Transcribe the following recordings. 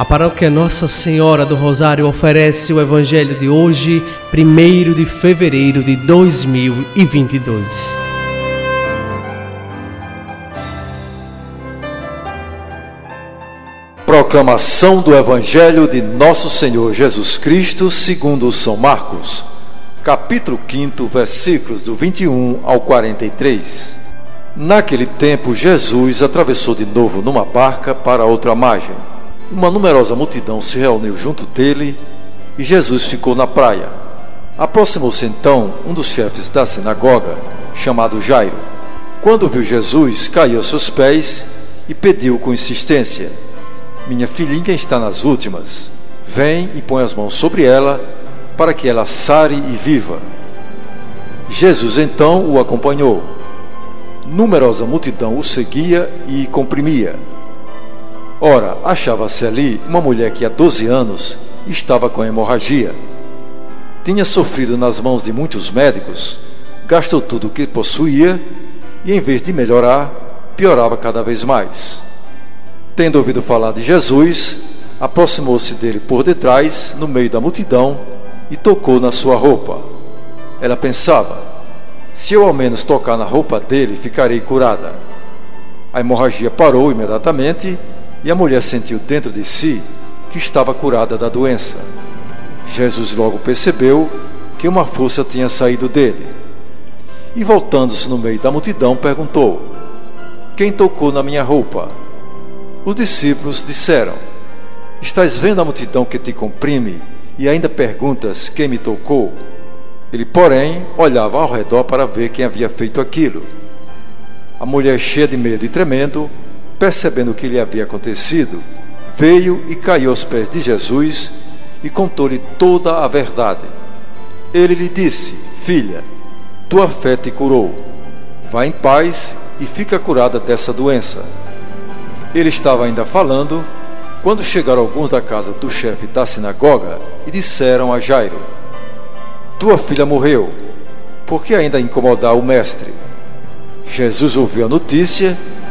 A paróquia Nossa Senhora do Rosário oferece o Evangelho de hoje, 1 de fevereiro de 2022. Proclamação do Evangelho de Nosso Senhor Jesus Cristo, segundo São Marcos, capítulo 5, versículos do 21 ao 43. Naquele tempo, Jesus atravessou de novo numa barca para outra margem uma numerosa multidão se reuniu junto dele e Jesus ficou na praia. Aproximou-se então um dos chefes da sinagoga, chamado Jairo. Quando viu Jesus, caiu aos seus pés e pediu com insistência: Minha filhinha está nas últimas. Vem e põe as mãos sobre ela, para que ela sare e viva. Jesus então o acompanhou. Numerosa multidão o seguia e comprimia. Ora, achava-se ali uma mulher que há 12 anos estava com hemorragia. Tinha sofrido nas mãos de muitos médicos, gastou tudo o que possuía e, em vez de melhorar, piorava cada vez mais. Tendo ouvido falar de Jesus, aproximou-se dele por detrás, no meio da multidão, e tocou na sua roupa. Ela pensava: se eu ao menos tocar na roupa dele, ficarei curada. A hemorragia parou imediatamente e a mulher sentiu dentro de si que estava curada da doença. Jesus logo percebeu que uma força tinha saído dele. E voltando-se no meio da multidão, perguntou: Quem tocou na minha roupa? Os discípulos disseram: Estás vendo a multidão que te comprime e ainda perguntas quem me tocou? Ele, porém, olhava ao redor para ver quem havia feito aquilo. A mulher, cheia de medo e tremendo, percebendo o que lhe havia acontecido, veio e caiu aos pés de Jesus e contou-lhe toda a verdade. Ele lhe disse: Filha, tua fé te curou. Vá em paz e fica curada dessa doença. Ele estava ainda falando quando chegaram alguns da casa do chefe da sinagoga e disseram a Jairo: Tua filha morreu, por que ainda incomodar o mestre? Jesus ouviu a notícia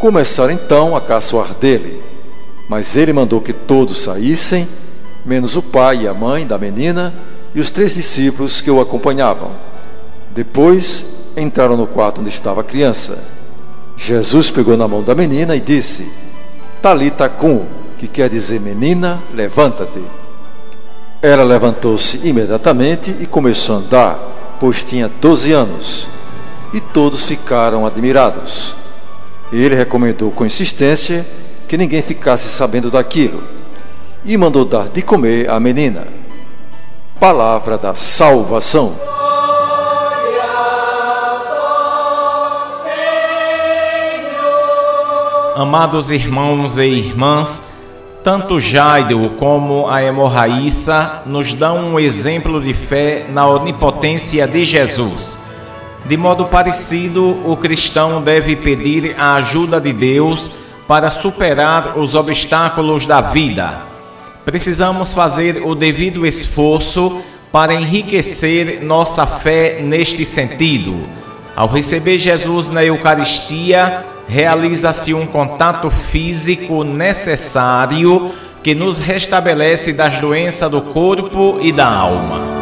Começaram então a caçoar dele, mas ele mandou que todos saíssem, menos o pai e a mãe da menina e os três discípulos que o acompanhavam. Depois entraram no quarto onde estava a criança. Jesus pegou na mão da menina e disse: Talita cum, que quer dizer menina, levanta-te. Ela levantou-se imediatamente e começou a andar, pois tinha doze anos. E todos ficaram admirados. Ele recomendou com insistência que ninguém ficasse sabendo daquilo e mandou dar de comer à menina. Palavra da salvação. Amados irmãos e irmãs, tanto Jairo como a hemorraíça nos dão um exemplo de fé na onipotência de Jesus. De modo parecido, o cristão deve pedir a ajuda de Deus para superar os obstáculos da vida. Precisamos fazer o devido esforço para enriquecer nossa fé neste sentido. Ao receber Jesus na Eucaristia, realiza-se um contato físico necessário que nos restabelece das doenças do corpo e da alma.